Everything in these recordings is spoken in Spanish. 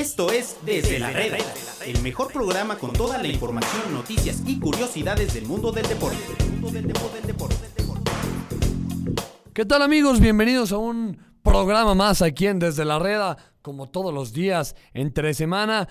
Esto es Desde la Reda, el mejor programa con toda la información, noticias y curiosidades del mundo del deporte. ¿Qué tal amigos? Bienvenidos a un programa más aquí en Desde la Reda, como todos los días, entre semana.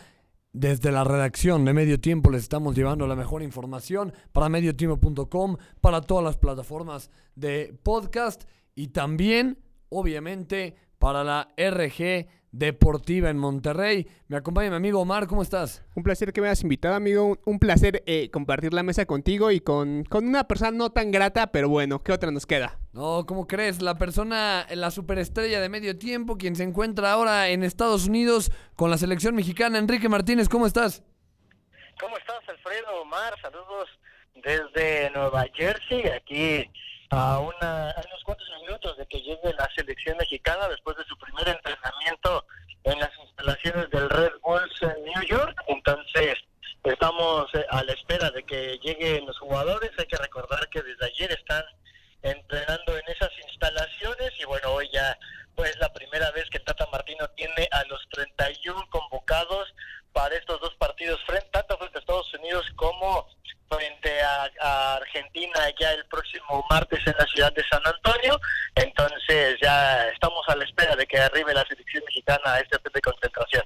Desde la redacción de Medio Tiempo les estamos llevando la mejor información para mediotiempo.com, para todas las plataformas de podcast y también, obviamente, para la RG Deportiva en Monterrey. Me acompaña mi amigo Omar, ¿cómo estás? Un placer que me hayas invitado, amigo. Un placer eh, compartir la mesa contigo y con, con, una persona no tan grata, pero bueno, ¿qué otra nos queda? No, ¿cómo crees? La persona, la superestrella de medio tiempo, quien se encuentra ahora en Estados Unidos con la selección mexicana, Enrique Martínez, ¿cómo estás? ¿Cómo estás, Alfredo? Omar, saludos desde Nueva Jersey, aquí a, una, unos cuantos minutos de que llegue la selección mexicana después de su primer entrenamiento en las instalaciones del Red Bulls en New York. Entonces, estamos eh, a la espera de que lleguen los jugadores. Hay que recordar que desde ayer están entrenando en esas instalaciones y bueno, hoy ya pues la primera vez que Tata Martino tiene a los 31 convocados para estos dos partidos frente tanto frente a Estados Unidos como frente a, Argentina ya el próximo martes en la ciudad de San Antonio. Entonces ya estamos a la espera de que arribe la selección mexicana a este de concentración.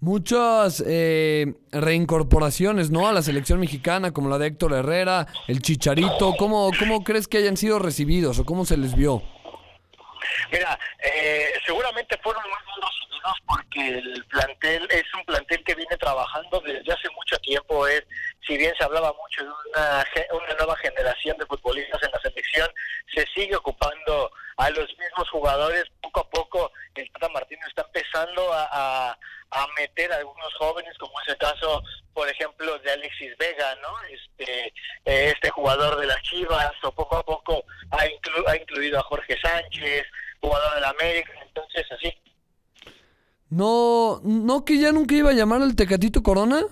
Muchas eh, reincorporaciones, ¿no? A la selección mexicana, como la de Héctor Herrera, el Chicharito. ¿Cómo, cómo crees que hayan sido recibidos o cómo se les vio? Mira, eh, seguramente fueron muy bien recibidos porque el plantel es un plantel que viene trabajando desde hace mucho tiempo. Es, si bien se hablaba mucho de una, una nueva generación de futbolistas en la selección, se sigue ocupando a los mismos jugadores. Poco a poco el Tata Martino está empezando a, a, meter a algunos jóvenes, como es el caso, por ejemplo, de Alexis Vega, ¿no? Este, eh, este jugador de las Chivas, o poco a poco ha, inclu ha incluido a Jorge Sánchez, jugador de la América, entonces así. No, no que ya nunca iba a llamar al Tecatito Corona.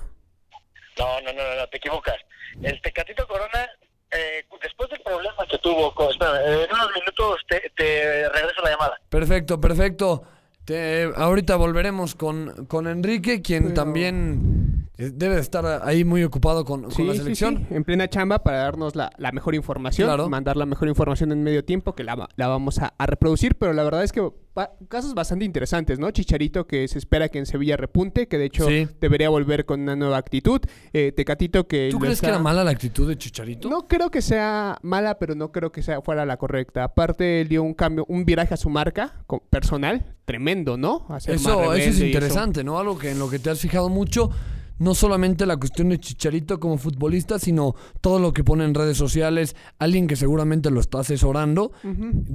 No, no, no, no, te equivocas. El Tecatito Corona, eh, después del problema que tuvo, con, espera, en unos minutos te, te regreso la llamada. Perfecto, perfecto. Te, ahorita volveremos con, con Enrique, quien Pero... también debe de estar ahí muy ocupado con, con sí, la selección. Sí, sí. En plena chamba para darnos la, la mejor información, Claro. mandar la mejor información en medio tiempo, que la, la vamos a, a reproducir, pero la verdad es que va- casos bastante interesantes, ¿no? Chicharito que se espera que en Sevilla repunte, que de hecho debería volver con una nueva actitud. Eh, Tecatito que... ¿Tú crees está- que era mala la actitud de Chicharito? No creo que sea mala, pero no creo que sea fuera la correcta. Aparte, él dio un cambio, un viraje a su marca personal, tremendo, ¿no? Más Eso, eso es interesante, ¿no? Algo que en lo que te has fijado mucho, no solamente la cuestión de Chicharito como futbolista, sino todo lo que pone en redes sociales, alguien que seguramente lo está asesorando.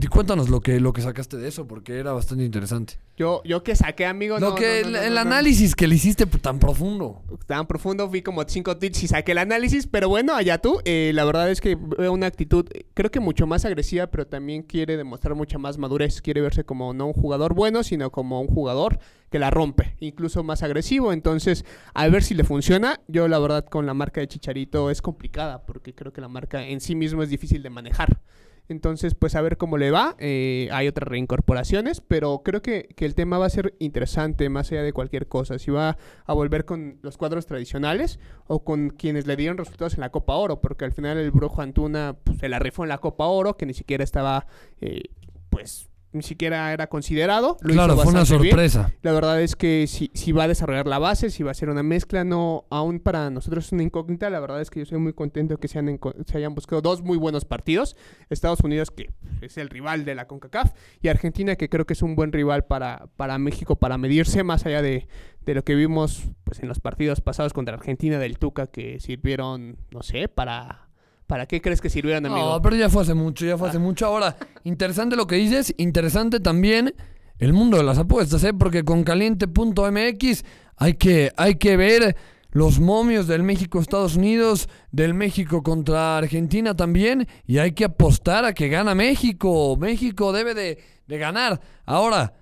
Cuéntanos lo que, lo que sacaste de eso, porque era bastante interesante. Yo, yo que saqué, amigo. lo no, que no, no, el, análisis que le hiciste pues, tan profundo. tan profundo, fui como cinco tweets y saqué el análisis, pero bueno, allá tú, eh, la verdad es que veo una actitud, creo que mucho más agresiva, pero también quiere demostrar mucha más madurez, quiere verse como no un jugador bueno, sino como un jugador que la rompe, incluso más agresivo, entonces a ver si le funciona, yo la verdad con la marca de Chicharito es complicada, porque creo que la marca en sí mismo es difícil de manejar. Entonces, pues a ver cómo le va. Eh, hay otras reincorporaciones, pero creo que, que el tema va a ser interesante más allá de cualquier cosa. Si va a volver con los cuadros tradicionales o con quienes le dieron resultados en la Copa Oro, porque al final el Brujo Antuna pues, se la rifó en la Copa Oro, que ni siquiera estaba, eh, pues, ni siquiera era considerado. Lo claro, hizo fue una bien. sorpresa. La verdad es que si, si va a desarrollar la base, si va a ser una mezcla, no, aún para nosotros es una incógnita. La verdad es que yo soy muy contento que se, han se hayan buscado dos muy buenos partidos. Estados Unidos, que es el rival de la CONCACAF, y Argentina, que creo que es un buen rival para, para México, para medirse más allá de, de lo que vimos pues, en los partidos pasados contra Argentina del Tuca, que sirvieron, no sé, para... ¿Para qué crees que sirvieron, amigo? No, pero ya fue hace mucho, ya fue hace mucho. Ahora, interesante lo que dices, interesante también el mundo de las apuestas, ¿eh? Porque con caliente.mx hay que, hay que ver los momios del México-Estados Unidos, del México contra Argentina también, y hay que apostar a que gana México. México debe de, de ganar. Ahora,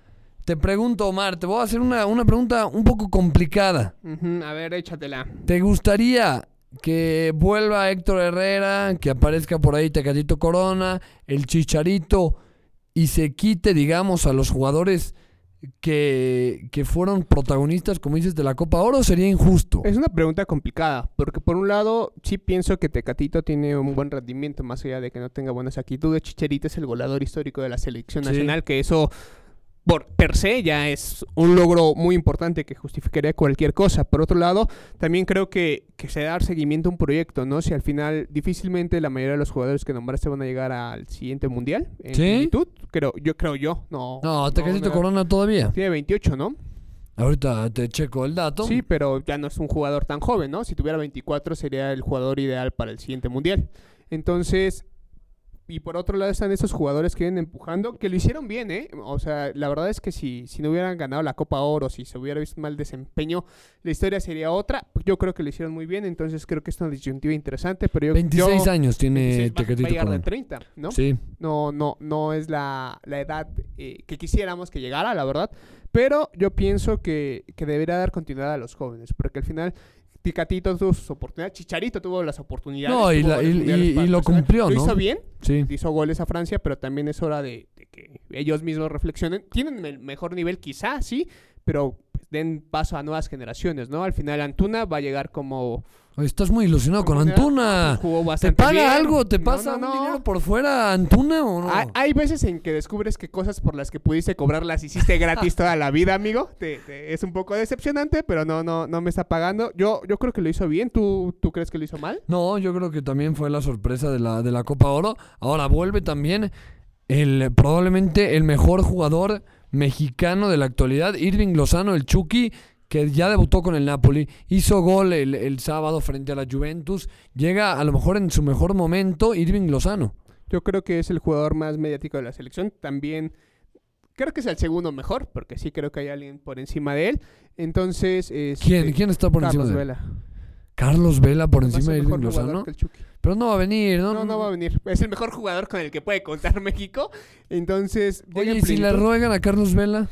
te pregunto, Omar, te voy a hacer una, una pregunta un poco complicada. A ver, échatela. ¿Te gustaría que vuelva Héctor Herrera, que aparezca por ahí Tecatito Corona, el Chicharito y se quite, digamos, a los jugadores que, que fueron protagonistas, como dices, de la Copa Oro, sería injusto? Es una pregunta complicada, porque por un lado sí pienso que Tecatito tiene un buen rendimiento, más allá de que no tenga buenas actitudes. Chicherita es el goleador histórico de la selección Sí. nacional, que eso por per se ya es un logro muy importante que justificaría cualquier cosa. Por otro lado, también creo que, que se da dar seguimiento a un proyecto, ¿no? Si al final difícilmente la mayoría de los jugadores que nombraste van a llegar al siguiente mundial en ¿Sí? plenitud, creo, yo creo yo, no. No, Tecatito no, Corona todavía. Tiene 28, ¿no? Ahorita te checo el dato. Sí, pero ya no es un jugador tan joven, ¿no? Si tuviera 24 sería el jugador ideal para el siguiente mundial. Entonces, y por otro lado están esos jugadores que vienen empujando, que lo hicieron bien, ¿eh? O sea, la verdad es que si, si no hubieran ganado la Copa Oro, si se hubiera visto mal desempeño, la historia sería otra. Yo creo que lo hicieron muy bien, entonces creo que es una disyuntiva interesante, pero yo... 26 yo- años tiene 26, va- va a Tecatito llegar de Corona. 30, ¿no? Sí. No, no, no es la, la edad eh, que quisiéramos que llegara, la verdad. Pero yo pienso que, que debería dar continuidad a los jóvenes, porque al final Ticatito tuvo sus oportunidades, Chicharito tuvo las oportunidades. No, y la- lo cumplió, Lo ¿no? hizo bien, Sí. hizo goles a Francia, pero también es hora de, de que ellos mismos reflexionen. Tienen el mejor nivel quizá, sí, pero pues, den paso a nuevas generaciones, ¿no? Al final Antuna va a llegar como... Estás muy ilusionado con una- Antuna. jugó ¿Te paga bien. algo? ¿Te No, pasa no, un no. dinero por fuera Antuna o no? Hay, hay veces en que descubres que cosas por las que pudiste cobrar las hiciste gratis toda la vida, amigo. Te- te- es un poco decepcionante, pero no, no, no me está pagando. Yo, yo creo que lo hizo bien. ¿Tú, ¿Tú crees que lo hizo mal? No, yo creo que también fue la sorpresa de la, de la Copa Oro. Ahora vuelve también el probablemente el mejor jugador mexicano de la actualidad, Irving Lozano, el Chucky, que ya debutó con el Napoli, hizo gol el, el sábado frente a la Juventus. Llega a lo mejor en su mejor momento Irving Lozano. Yo creo que es el jugador más mediático de la selección. También creo que es el segundo mejor, porque sí creo que hay alguien por encima de él. Entonces, este, ¿Quién, ¿Quién está por Carlos encima de él? Vela. Carlos Vela por encima de Irving Lozano. Pero no va a venir, ¿no? No, no va a venir. Es el mejor jugador con el que puede contar México. Entonces, Oye, ¿y si le ruegan a Carlos Vela?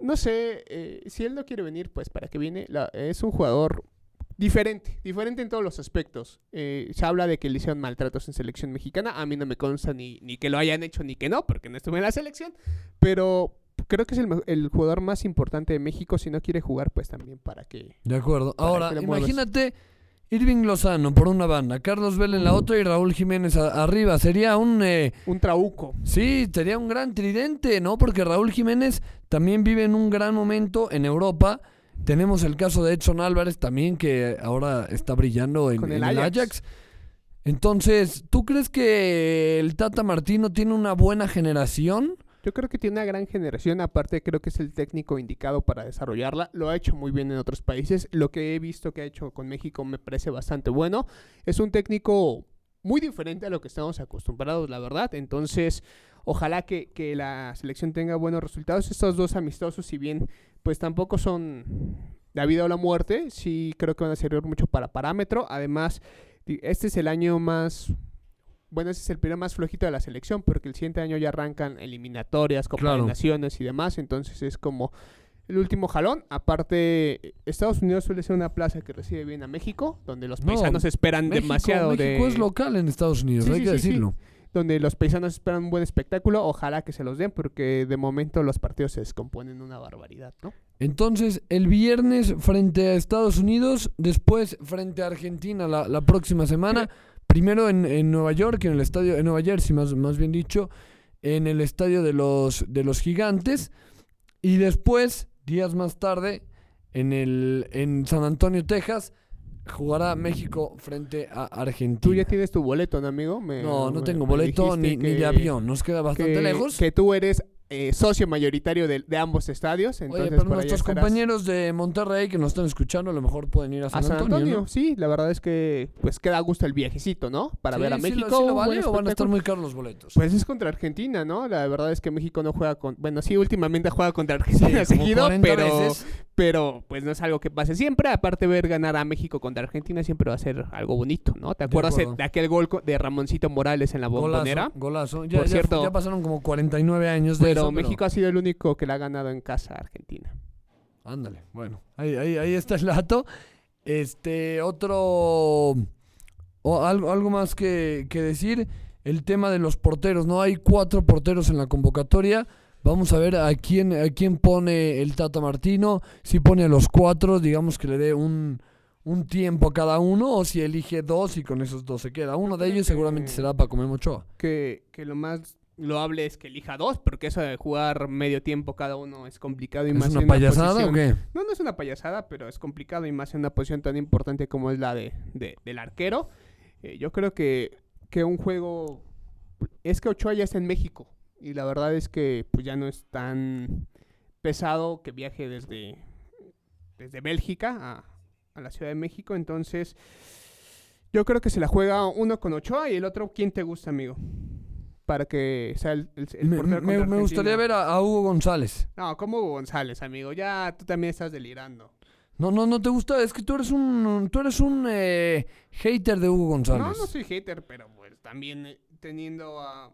No sé, eh, si él no quiere venir, pues para que viene. La- es un jugador diferente, diferente en todos los aspectos. Eh, se habla de que le hicieron maltratos en selección mexicana. A mí no me consta ni, ni que lo hayan hecho ni que no, porque no estuve en la selección. Pero creo que es el, el jugador más importante de México. Si no quiere jugar, pues también para que... De acuerdo. ¿Para Ahora, qué imagínate Irving Lozano por una banda, Carlos Vela en la otra y Raúl Jiménez a- arriba. Sería un... eh, Un trauco. sí, sería un gran tridente, ¿no? Porque Raúl Jiménez también vive en un gran momento en Europa. Tenemos el caso de Edson Álvarez también, que ahora está brillando en, Con el en el Ajax. Ajax. Entonces, ¿tú crees que el Tata Martino tiene una buena generación? Yo creo que tiene una gran generación, aparte creo que es el técnico indicado para desarrollarla. Lo ha hecho muy bien en otros países. Lo que he visto que ha hecho con México me parece bastante bueno. Es un técnico muy diferente a lo que estamos acostumbrados, la verdad. Entonces, ojalá que, que la selección tenga buenos resultados. Estos dos amistosos, si bien pues tampoco son la vida o la muerte, sí creo que van a servir mucho para parámetro. Además, este es el año más bueno, ese es el periodo más flojito de la selección, porque el siguiente año ya arrancan eliminatorias, Copa Claro. Naciones y demás, entonces es como el último jalón. Aparte, Estados Unidos suele ser una plaza que recibe bien a México, donde los No, paisanos esperan México, demasiado México de... es local en Estados Unidos, Sí, hay sí, que sí, sí. decirlo. donde los paisanos esperan un buen espectáculo, ojalá que se los den, porque de momento los partidos se descomponen una barbaridad, ¿no? Entonces, el viernes frente a Estados Unidos, después frente a Argentina la, la próxima semana, primero en, en Nueva York, en el estadio, en Nueva Jersey más, más bien dicho, en el estadio de los, de los gigantes, y después, días más tarde, en, el, en San Antonio, Texas, jugará México frente a Argentina. Tú ya tienes tu boleto, ¿no, amigo? Me- No, no me- tengo boleto ni, ni de avión, nos queda bastante que, lejos. Que tú eres eh, socio mayoritario de, de ambos estadios, entonces Oye, pero por nuestros estarás. compañeros de Monterrey que nos están escuchando a lo mejor pueden ir a San, A San Antonio, Antonio, ¿no? sí, la verdad es que pues queda a gusto el viajecito, ¿no? Para Sí, ver a sí México. lo- sí lo un vale buen o van a estar muy caros los boletos? Pues es contra Argentina, ¿no? La verdad es que México no juega con... Bueno, sí, últimamente juega contra Argentina seguido, 40 pero, veces. Pero pues no es algo que pase siempre. Aparte ver ganar a México contra Argentina siempre va a ser algo bonito, ¿no? ¿Te acuerdas de, aquel gol de Ramoncito Morales en la bombonera? Golazo, golazo. Ya, Por ya- cierto- ya pasaron como 49 años de Pero eso, México ha sido el único que la ha ganado en casa a Argentina. Ándale, bueno, ahí, ahí, ahí está el dato. Este, otro... O algo, algo más que, que decir, el tema de los porteros, ¿no? Hay cuatro porteros en la convocatoria. Vamos a ver a quién, a quién pone el Tata Martino. Si pone a los cuatro, digamos que le dé un, un tiempo a cada uno, o si elige dos y con esos dos se queda. Uno de ellos seguramente será para comer Ochoa. Que, que lo más loable es que elija dos, porque eso de jugar medio tiempo cada uno es complicado y ¿Es más una en payasada o posición- qué? No, no es una payasada, pero es complicado y más en una posición tan importante como es la de, de- del arquero. Eh, yo creo que, que un juego... Es que Ochoa ya está en México y la verdad es que pues ya no es tan pesado que viaje desde, desde Bélgica a, a la Ciudad de México. Entonces, yo creo que se la juega uno con Ochoa y el otro, ¿quién te gusta, amigo? Para que sea el, el, el Me, portero me- contra me gustaría ver a, a Hugo González. No, como Hugo González, amigo. Ya tú también estás delirando. No, no, no te gusta. Es que tú eres un, tú eres un eh, hater de Hugo González. No, no soy hater, pero pues también eh, teniendo a,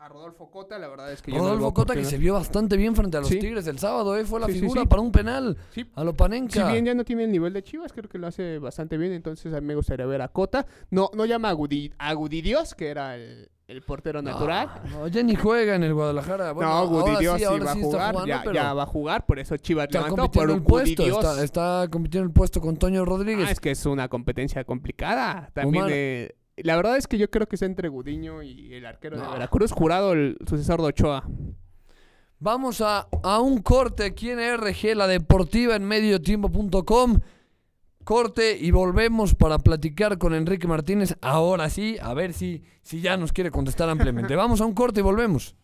a Rodolfo Cota, la verdad es que yo no Rodolfo veo Cota que se vio bastante bien frente a los Sí. Tigres el sábado, ¿eh? Fue la Sí, figura sí. para un penal Sí. a lo Panenka. Si bien ya no tiene el nivel de Chivas, creo que lo hace bastante bien, entonces a mí me gustaría ver a Cota. No, no llama a, Gudi, a Gudidios, que era el, el portero natural. No, ya ni juega en el Guadalajara. Bueno, no, Gudidios sí, va a jugar, jugando, ya, pero ya va a jugar, por eso Chivas está levantó compitiendo por el puesto. Está, está compitiendo el puesto con Toño Rodríguez. Ah, es que es una competencia complicada. También Omar. La verdad es que yo creo que está entre Gudiño y el arquero de. Veracruz, jurado el sucesor de Ochoa. Vamos a, a un corte aquí en RG, la deportiva en mediotiempo.com. Corte y volvemos para platicar con Enrique Martínez. Ahora sí, a ver si, si ya nos quiere contestar ampliamente. Vamos a un corte y volvemos.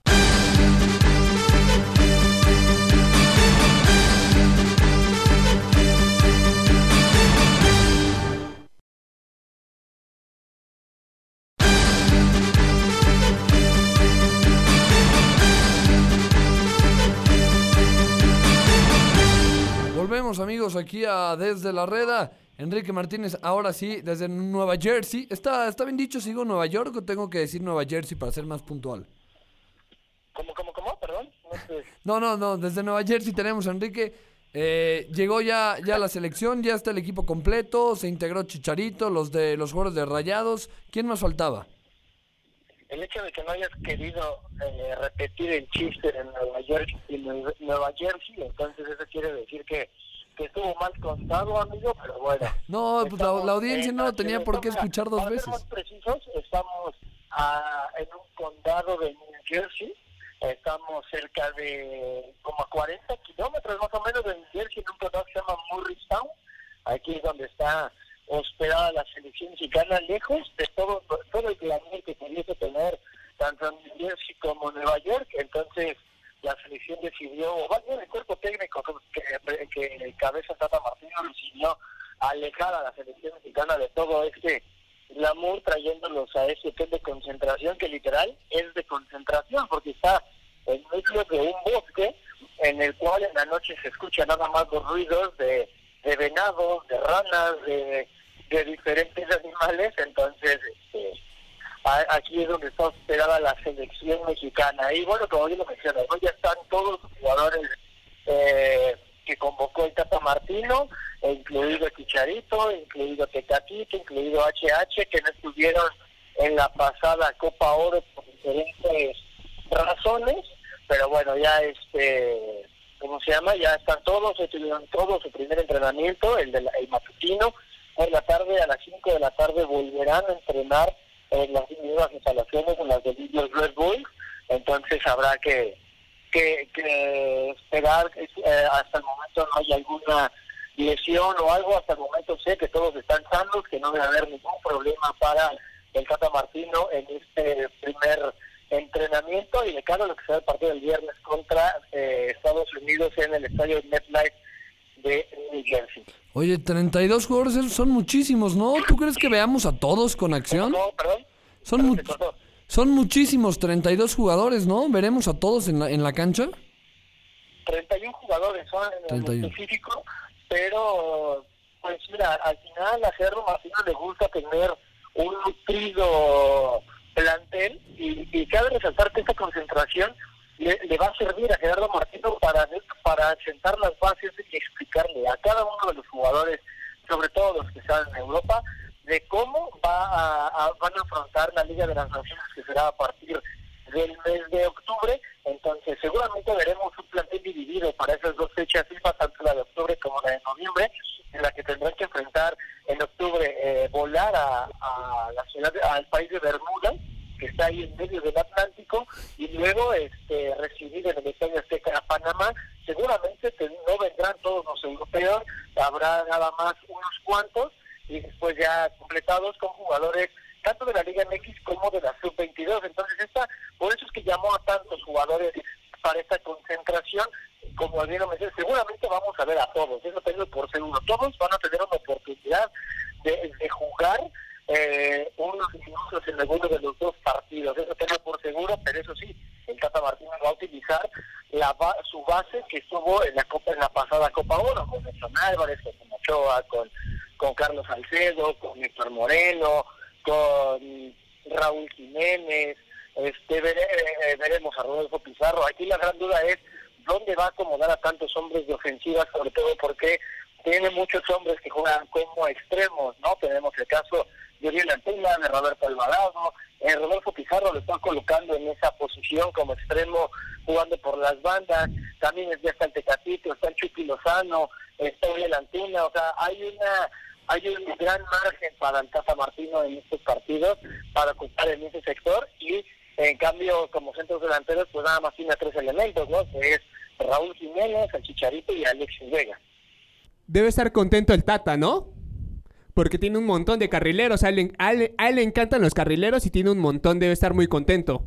Amigos aquí a Desde la Reda. Enrique Martínez, ahora sí, desde Nueva Jersey. ¿Está, está bien dicho, sigo Nueva York o tengo que decir Nueva Jersey para ser más puntual? ¿Cómo, cómo, cómo? Perdón. No sé. No, no, no, desde Nueva Jersey tenemos a Enrique. Eh, llegó ya, ya la selección, ya está el equipo completo, se integró Chicharito, los de los jugadores de Rayados. ¿Quién más faltaba? El hecho de que no hayas querido eh, repetir el chiste de Nueva York y Nue- Nueva Jersey, entonces eso quiere decir que, que estuvo mal contado, amigo, pero bueno. No, pues la, audiencia en no lo tenía por qué escuchar dos Para ser veces. más precisos, estamos ah, en un condado de New Jersey, estamos cerca de como a 40 kilómetros más o menos de New Jersey, en un condado que se llama Morristown, aquí es donde está hospedada la selección mexicana, lejos de todo, todo el glamour que pudiese tener tanto en New Jersey como Nueva York, entonces la selección decidió, o más bien el cuerpo técnico que, que cabeza Tata Martino decidió alejar a la selección mexicana de todo este glamour trayéndolos a ese hotel de concentración que literal es de concentración porque está en medio de un bosque en el cual en la noche se escucha nada más los ruidos de, de venados, de ranas, de, de diferentes animales, entonces este, aquí es donde está hospedada la selección mexicana. Y bueno, como yo lo mencioné, ¿no? ya están todos los jugadores eh, que convocó el Tata Martino, e incluido Chicharito, incluido Tecatito, incluido HH, que no estuvieron en la pasada Copa Oro por diferentes razones, pero bueno, ya este, ¿cómo se llama? Ya están todos, tuvieron todos su primer entrenamiento, el, de la- el matutino, por la tarde, a las 5 de la tarde volverán a entrenar en las mismas instalaciones, en las de Villos Red Bull, entonces habrá que, que, que esperar, eh, hasta el momento no hay alguna lesión o algo, hasta el momento sé que todos están sanos, que no debe haber ningún problema para el Cata Martino en este primer entrenamiento y de cara a lo que será el partido del viernes contra eh, Estados Unidos en el estadio MetLife de New Jersey. Oye, 32 jugadores son muchísimos, ¿no? ¿Tú crees que veamos a todos con acción? No, perdón. Son, mu- son muchísimos, 32 jugadores, ¿no? ¿Veremos a todos en la, en la cancha? 31 jugadores son en 31. el específico, pero pues mira, al final a Gerardo Martino le gusta tener un nutrido plantel y, y cabe resaltar que esta concentración le, le, va a servir a Gerardo Martino para, para sentar las bases y explicarle a cada uno de los jugadores, sobre todo los que están en Europa, de cómo va a, van a afrontar la Liga de las Naciones que será a partir del mes de octubre. Entonces, seguramente veremos un plantel dividido para esas dos fechas FIFA, tanto la de octubre como la de noviembre, en la que tendrán que enfrentar en octubre eh, volar a, a la ciudad, al país de Bermuda que está ahí en medio del Atlántico, y luego este, recibir en el Estadio Azteca a Panamá. Seguramente no vendrán todos los europeos, habrá nada más unos cuantos, y después ya completados con jugadores tanto de la Liga MX como de la Sub-22. Entonces, esta, por eso es que llamó a tantos jugadores para esta concentración, como bien lo mencioné, seguramente vamos a ver a todos, eso tengo por seguro. Todos van a tener una oportunidad de jugar eh, unos minutos en alguno de los dos partidos, eso tengo por seguro, pero eso sí, el Tata Martínez va a utilizar la su base que estuvo en la Copa en la pasada Copa Oro, con Nelson Álvarez, con Ochoa, con, con Carlos Salcedo, con Héctor Moreno, con Raúl Jiménez, este vere- eh, veremos a Rodolfo Pizarro. Aquí la gran duda es dónde va a acomodar a tantos hombres de ofensiva, sobre todo porque tiene muchos hombres que juegan como extremos, ¿no? Tenemos el caso de Uriel Antela, de Roberto Alvarado, eh, Rodolfo Pizarro lo están colocando en esa posición como extremo, jugando por las bandas, también ya está el Tecatito, está el Lozano, está Uriel Antela, o sea, hay una hay un gran margen para el Tata Martino en estos partidos para ocupar en ese sector y en cambio como centros delanteros pues nada más tiene tres elementos, ¿no? Que es Raúl Jiménez, el Chicharito y Alexis Vega. Debe estar contento el Tata, ¿no? Porque tiene un montón de carrileros. A él, a él- a él le encantan los carrileros y tiene un montón. Debe estar muy contento.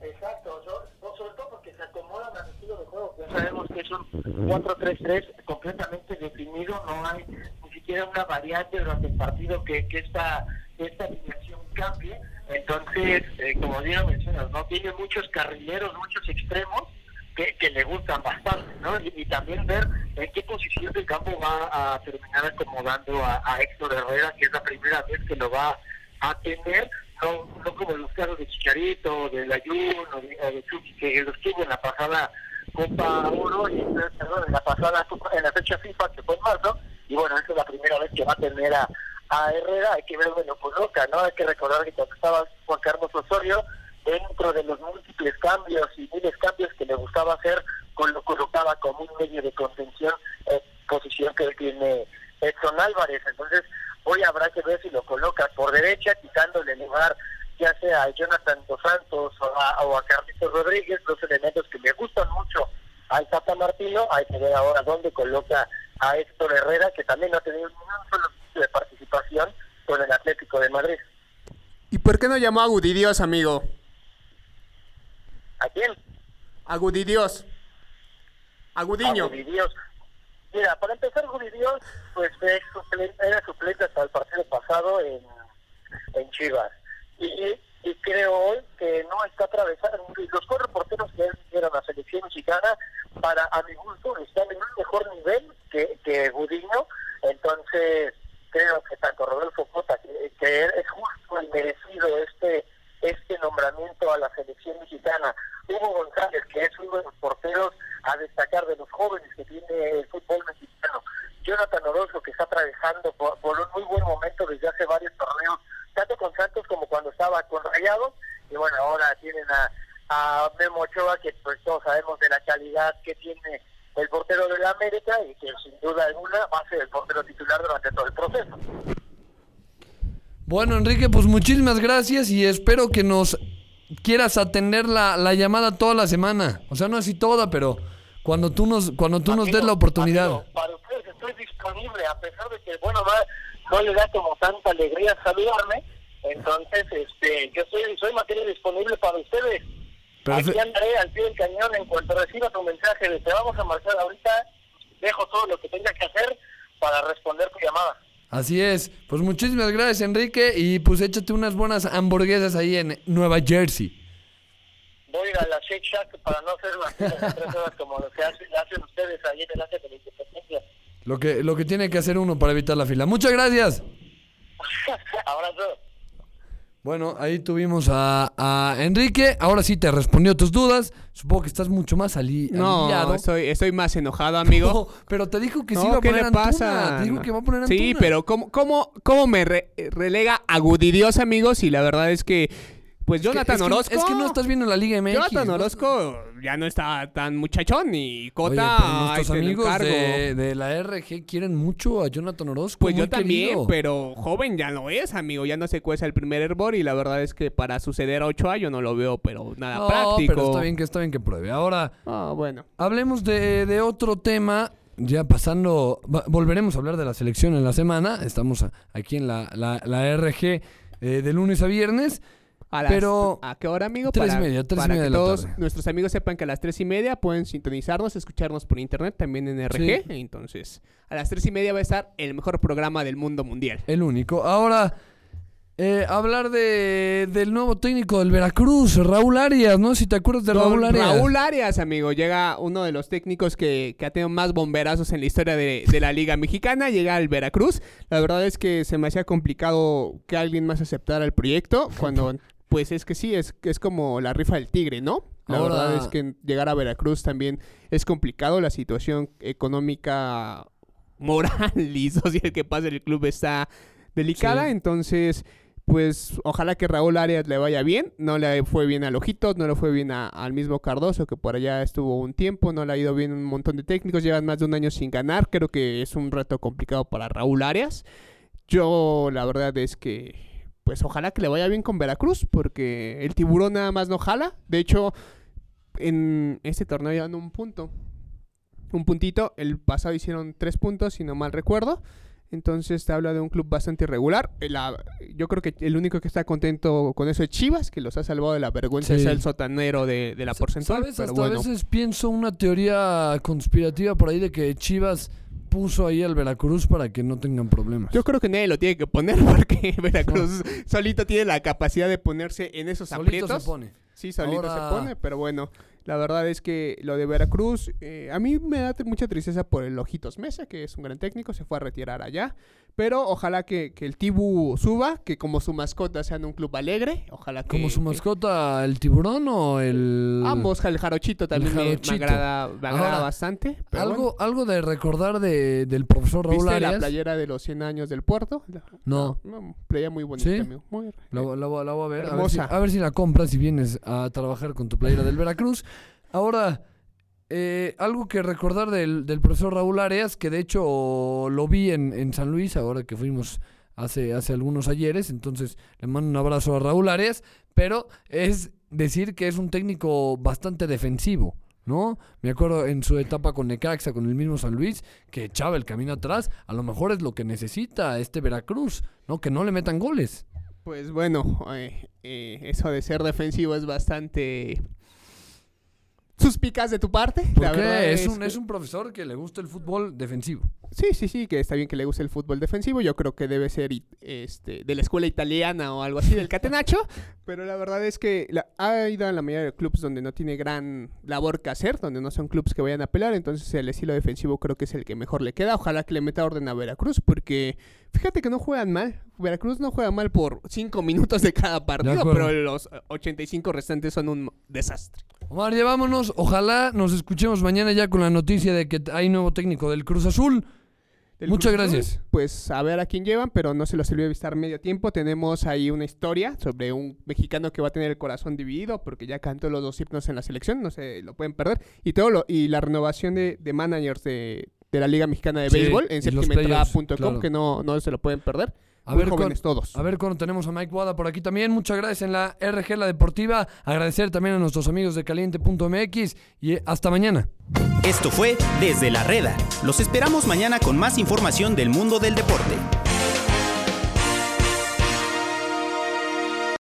Exacto, no, sobre todo porque se acomodan al estilo de juego. Ya sabemos que es un 4-3-3 completamente definido, no hay ni siquiera una variante durante el partido que, esta, esta alineación cambie. Entonces, eh, como bien mencionas, no tiene muchos carrileros, muchos extremos que, que le gustan bastante, ¿no? Y, y también ver en qué posición del campo va a terminar acomodando a, a Héctor Herrera, que es la primera vez que lo va a tener, no, no como en los casos de Chicharito, de Layun o de, o de Chucky, que los tuvo en la pasada Copa Oro, y, perdón, en la pasada en la fecha FIFA que fue en marzo, y bueno, esa es la primera vez que va a tener a, a Herrera, hay que ver dónde lo coloca, ¿no? Hay que recordar que cuando estaba Juan Carlos Osorio, dentro de los múltiples cambios y miles cambios que le gustaba hacer, con lo colocaba como un medio de contención, eh, posición que tiene Edson Álvarez. Entonces, hoy habrá que ver si lo coloca por derecha, quitándole lugar ya sea a Jonathan Dos Santos o a, o a Carlitos Rodríguez, dos elementos que le gustan mucho al Tata Martino. Hay que ver ahora dónde coloca a Héctor Herrera, que también no ha tenido ningún solo de participación con el Atlético de Madrid. ¿Y por qué no llamó a Gudidios, amigo? ¿A quién? A Gudidios. A Gudiño. A Gudidios. Mira, para empezar, Gudidios pues, es suple- era suplente hasta el partido pasado en, en Chivas. Y, y- y creo hoy que no está atravesando. Los cuatro porteros que a la selección mexicana, para a mi gusto, están en un mejor nivel que, que Gudiño. Entonces, creo que tanto Rodolfo Cota, que, que es justo y merecido este este nombramiento a la selección mexicana. Hugo González, que es uno de los porteros a destacar de los jóvenes que tiene el fútbol mexicano. Jonathan Orozco, que está atravesando por, por un muy buen momento desde hace varios torneos, tanto con Santos como cuando estaba con Rayados. Y bueno, ahora tienen a, a Memo Ochoa, que pues todos sabemos de la calidad que tiene el portero de la América y que sin duda alguna va a ser el portero titular durante todo el proceso. Bueno, Enrique, pues muchísimas gracias y espero que nos quieras atender la, la llamada toda la semana. O sea, no así toda, pero cuando tú nos, cuando tú nos des la oportunidad. amigo, para ustedes estoy disponible, a pesar de que, bueno, no, no le da como tanta alegría saludarme. Entonces, este, yo soy, soy materia disponible para ustedes. Aquí andaré al pie del cañón en cuanto reciba tu mensaje de te vamos a marcar ahorita. Dejo todo lo que tenga que hacer para responder tu llamada. Así es. Pues muchísimas gracias, Enrique. Y pues échate unas buenas hamburguesas ahí en Nueva Jersey. Voy a ir a la Shake Shack para no hacer las tres horas como lo que hacen, hacen ustedes ahí en el Ángel de la Independencia. Lo que, lo que tiene que hacer uno para evitar la fila. Muchas gracias. Abrazo. Bueno, ahí tuvimos a, a Enrique. Ahora sí te respondió tus dudas. Supongo que estás mucho más ali No, aliviado. estoy, estoy más enojado, amigo. No, pero te dijo que sí No, iba a ¿qué poner Antuna. pasa? Te dijo que va a poner Sí, Antuna. pero ¿cómo, cómo, cómo me re- relega a Gudidios, amigos? Y la verdad es que Pues Jonathan es que, Orozco. Es que no estás viendo la Liga MX. Jonathan. Orozco ya no está tan muchachón y Cota. Oye, pero nuestros amigos de, de la RG quieren mucho a Jonathan Orozco. Pues yo también, querido. pero joven ya no es, amigo. Ya no se cuesta el primer hervor y la verdad es que para suceder a Ochoa yo no lo veo, pero nada No, práctico. pero está bien que está bien que pruebe. Ahora, Ah, bueno. hablemos de, de otro tema. Ya pasando, volveremos a hablar de la selección en la semana. Estamos aquí en la, la, la RG eh, de lunes a viernes. A las- Pero- ¿A qué hora, amigo? Tres y media, tres y media que de la todos tarde. nuestros amigos sepan que a las tres y media pueden sintonizarnos, escucharnos por internet, también en RG. Entonces, a las tres y media va a estar el mejor programa del mundo mundial. El único. Ahora, eh, hablar de, del nuevo técnico del Veracruz, Raúl Arias, ¿no? Si te acuerdas de Don Raúl Arias. Raúl Arias, amigo. Llega uno de los técnicos que, que ha tenido más bomberazos en la historia de, de la Liga Mexicana. Llega al Veracruz. La verdad es que se me hacía complicado que alguien más aceptara el proyecto. Cuando, pues es que sí, es, es como la rifa del tigre, ¿no? La Ahora- verdad es que llegar a Veracruz también es complicado. La situación económica, moral y social que pasa el club está delicada. Sí. Entonces, pues ojalá que Raúl Arias le vaya bien. No le fue bien a Lojitos, no le fue bien a- al mismo Cardoso, que por allá estuvo un tiempo. No le ha ido bien un montón de técnicos. Llevan más de un año sin ganar. Creo que es un reto complicado para Raúl Arias. Yo, la verdad es que, pues ojalá que le vaya bien con Veracruz, porque el tiburón nada más no jala. De hecho, en este torneo ya un punto. Un puntito. El pasado hicieron tres puntos, si no mal recuerdo. Entonces te habla de un club bastante irregular. La- yo creo que el único que está contento con eso es Chivas, que los ha salvado de la vergüenza Sí. ser el sotanero de, de la porcentual. ¿Sabes? Pero Hasta bueno, a veces pienso una teoría conspirativa por ahí de que Chivas puso ahí al Veracruz para que no tengan problemas. yo creo que nadie lo tiene que poner porque Veracruz solito tiene la capacidad de ponerse en esos Solito aprietos. se pone. Sí, solito Ahora- se pone, pero bueno, la verdad es que lo de Veracruz, eh, a mí me da mucha tristeza por el Ojitos Mesa, que es un gran técnico, se fue a retirar allá, pero ojalá que, que el Tibu suba, que como su mascota sean un club alegre, ojalá que... ¿Como su mascota el tiburón o el...? Ambos, el jarochito también me- jarochito. Me, agrada, me agrada Ahora, bastante. pero Algo, bueno. algo de recordar de, del profesor Raúl ¿Viste la Arias. playera de los 100 años del puerto? La- No. la- playa muy bonita, ¿Sí? amigo. Muy, La, la- la voy a ver. A ver, si, a ver si la compras si vienes a trabajar con tu playera del Veracruz. Ahora, eh, algo que recordar del, del profesor Raúl Arias, que de hecho lo vi en, en San Luis, ahora que fuimos hace, hace algunos ayeres. Entonces, le mando un abrazo a Raúl Arias. Pero es decir que es un técnico bastante defensivo. ¿No? Me acuerdo en su etapa con Necaxa, con el mismo San Luis, que echaba el camino atrás. A lo mejor es lo que necesita este Veracruz, ¿no? Que no le metan goles. Pues bueno, eh, eh, eso de ser defensivo es bastante suspicaz de tu parte. La verdad es, un, que- es un profesor que le gusta el fútbol defensivo. Sí, sí, sí, que está bien que le guste el fútbol defensivo. Yo creo que debe ser este, de la escuela italiana o algo así, del Catenacho. pero la verdad es que la- ha ido a la mayoría de clubes donde no tiene gran labor que hacer, donde no son clubes que vayan a pelear. Entonces el estilo defensivo creo que es el que mejor le queda. Ojalá que le meta orden a Veracruz, porque fíjate que no juegan mal. Veracruz no juega mal por 5 minutos de cada partido, pero los eh, 85 restantes son un desastre. Omar, llevámonos. Ojalá nos escuchemos mañana ya con la noticia de que hay nuevo técnico del Cruz Azul. Del Muchas Cruz Azul, gracias. Pues a ver a quién llevan, pero no se los olvide estar medio tiempo. Tenemos ahí una historia sobre un mexicano que va a tener el corazón dividido porque ya cantó los dos himnos en la selección, no se lo pueden perder. Y todo lo, y la renovación de, de managers de, de la Liga Mexicana de Sí, Béisbol en playoffs, claro. que no, no se lo pueden perder. A Muy ver, jóvenes todos. a ver cuándo tenemos a Mike Wada por aquí también. Muchas gracias en la RG, la deportiva. Agradecer también a nuestros amigos de caliente.mx y eh, hasta mañana. Esto fue Desde la Reda. Los esperamos mañana con más información del mundo del deporte.